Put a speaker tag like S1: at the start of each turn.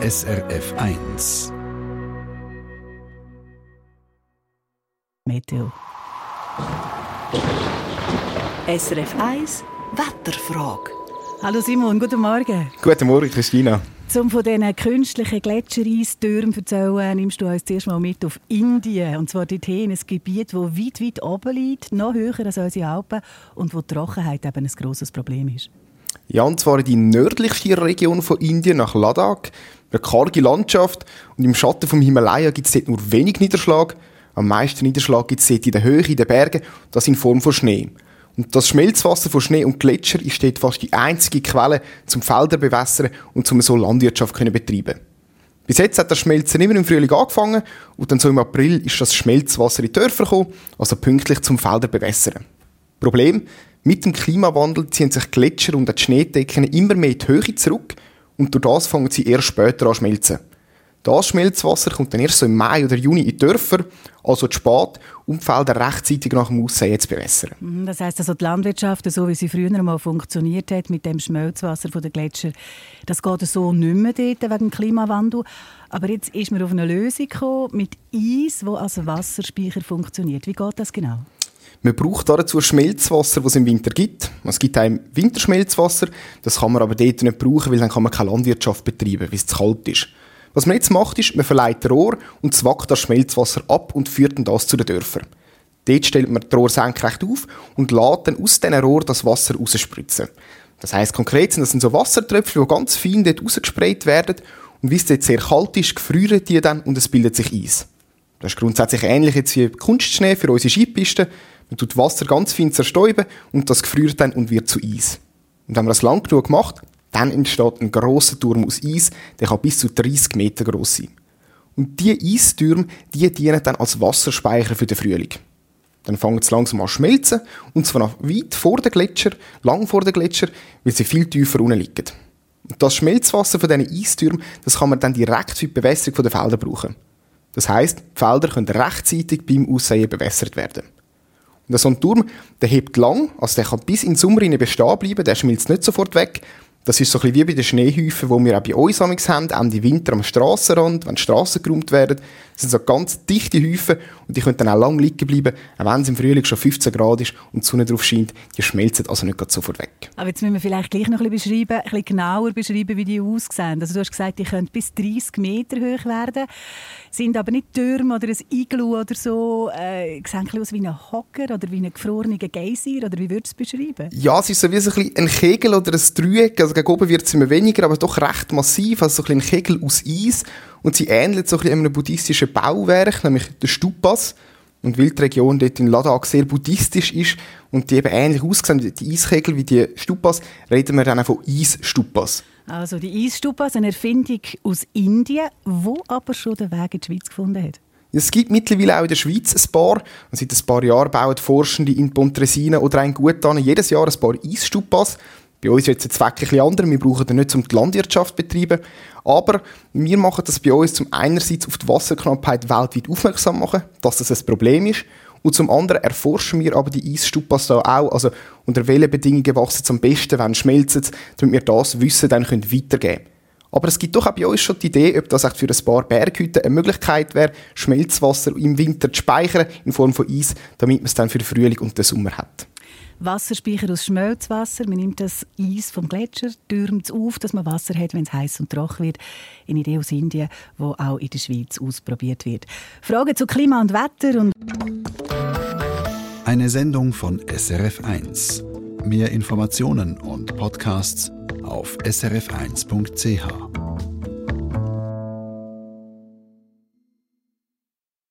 S1: SRF 1.
S2: Meteo. SRF 1 Wetterfrage. Hallo Simon, guten Morgen.
S3: Guten Morgen, Christina.
S2: Zum von diesen künstlichen Gletschereistürmen erzählen, nimmst du uns zuerst mal mit auf Indien. Und zwar dorthin, ein Gebiet, das weit, weit oben liegt, noch höher als unsere Alpen und wo die Trockenheit eben ein grosses Problem ist.
S3: Ja, und zwar in die nördlichste Region von Indien, nach Ladakh. Eine karge Landschaft und im Schatten vom Himalaya gibt es dort nur wenig Niederschlag. Am meisten Niederschlag gibt es dort in der Höhe, in den Bergen, das in Form von Schnee. Und das Schmelzwasser von Schnee und Gletscher ist dort fast die einzige Quelle zum Felder bewässern und zum so Landwirtschaft können betreiben. Bis jetzt hat das Schmelzen immer im Frühling angefangen und dann so im April ist das Schmelzwasser in die Dörfer gekommen, also pünktlich zum Felder bewässern. Problem, mit dem Klimawandel ziehen sich Gletscher und die Schneedecken immer mehr in die Höhe zurück und durch das fangen sie erst später an zu schmelzen. Das Schmelzwasser kommt dann erst so im Mai oder Juni in die Dörfer, also zu spät, um die Felder rechtzeitig nach dem Aussehen zu bewässern.
S2: Mhm, das heisst also, die Landwirtschaft, so wie sie früher mal funktioniert hat, mit dem Schmelzwasser der Gletscher, das geht so nicht mehr dort wegen dem Klimawandel. Aber jetzt ist man auf eine Lösung gekommen mit Eis, das als Wasserspeicher funktioniert. Wie geht das genau?
S3: Man braucht dazu Schmelzwasser, das es im Winter gibt. Es gibt auch Winterschmelzwasser. Das kann man aber dort nicht brauchen, weil dann kann man keine Landwirtschaft betreiben, weil es zu kalt ist. Was man jetzt macht, ist, man verleiht Rohr und zwackt das Schmelzwasser ab und führt das zu den Dörfern. Dort stellt man das Rohr senkrecht auf und lässt dann aus diesen Rohr das Wasser rausspritzen. Das heisst konkret sind das sind so Wassertröpfchen, die ganz fein dort rausgesprayt werden und wie es dort sehr kalt ist, gefrieren die dann und es bildet sich Eis. Das ist grundsätzlich ähnlich jetzt wie Kunstschnee für unsere Skipisten. Man tut Wasser ganz fein zerstäuben und das gefriert dann und wird zu Eis. Und wenn man das lang genug macht, dann entsteht ein grosser Turm aus Eis, der kann bis zu 30 Meter groß sein. Und diese Eistürme, die dienen dann als Wasserspeicher für den Frühling. Dann fangen sie langsam an zu schmelzen, und zwar noch weit vor den Gletscher, lang vor den Gletscher, weil sie viel tiefer unten liegen. Und das Schmelzwasser von diesen Eistürmen, das kann man dann direkt für die Bewässerung der Felder brauchen. Das heisst, die Felder können rechtzeitig beim Aussehen bewässert werden. Und so ein Turm, der hebt lang, also der kann bis in den Sommer bestehen bleiben, der schmilzt nicht sofort weg, das ist so ein bisschen wie bei den Schneehäufen, die wir auch bei uns haben, Ende Winter am Strassenrand, wenn die Strassen geräumt werden. Das sind so ganz dichte Häufen und die können dann auch lang liegen bleiben, auch wenn es im Frühling schon 15 Grad ist und die Sonne drauf scheint. Die schmelzen also nicht sofort weg.
S2: Aber jetzt müssen wir vielleicht gleich noch ein bisschen, beschreiben, ein bisschen genauer beschreiben, wie die aussehen. Also du hast gesagt, die können bis 30 Meter hoch werden, sind aber nicht Türme oder ein Iglu oder so. Äh, sehen aus wie ein Hocker oder wie ein gefrorener Geysir oder wie würdest du es beschreiben?
S3: Ja, es ist so wie so ein, ein Kegel oder ein Dreieck. Also gegen oben wird es immer weniger, aber doch recht massiv. Also so ein, ein Kegel aus Eis. Und sie ähnelt so ein einem buddhistischen Bauwerk, nämlich der Stupas. Und weil die Region dort in Ladakh sehr buddhistisch ist und die eben ähnlich aussehen die Eiskegel, wie die Stupas, reden wir dann auch von Eisstupas.
S2: Also die Eisstupas, eine Erfindung aus Indien, wo aber schon den Weg in die Schweiz gefunden hat.
S3: Es gibt mittlerweile auch in der Schweiz ein paar. Seit ein paar Jahren bauen Forschende in Pontresina oder ein Gutan jedes Jahr ein paar Eisstupas. Bei uns ist der Zweck ein anders. Wir brauchen den nicht, um die Landwirtschaft zu betreiben. Aber wir machen das bei uns zum einerseits auf die Wasserknappheit weltweit aufmerksam machen, dass das ein Problem ist. Und zum anderen erforschen wir aber die Eisstupas da auch. Also, unter welchen Bedingungen wachsen sie am besten, wenn schmelzen damit wir das Wissen dann weitergeben können. Aber es gibt doch auch bei uns schon die Idee, ob das für ein paar Berghütten eine Möglichkeit wäre, Schmelzwasser im Winter zu speichern in Form von Eis, damit man es dann für den Frühling und den Sommer hat.
S2: Wasserspeicher aus Schmelzwasser. Man nimmt das Eis vom Gletscher, türmt es auf, dass man Wasser hat, wenn es heiß und trocken wird. Eine Idee aus Indien, die auch in der Schweiz ausprobiert wird. Fragen zu Klima und Wetter und
S1: eine Sendung von SRF1. Mehr Informationen und Podcasts auf srf1.ch.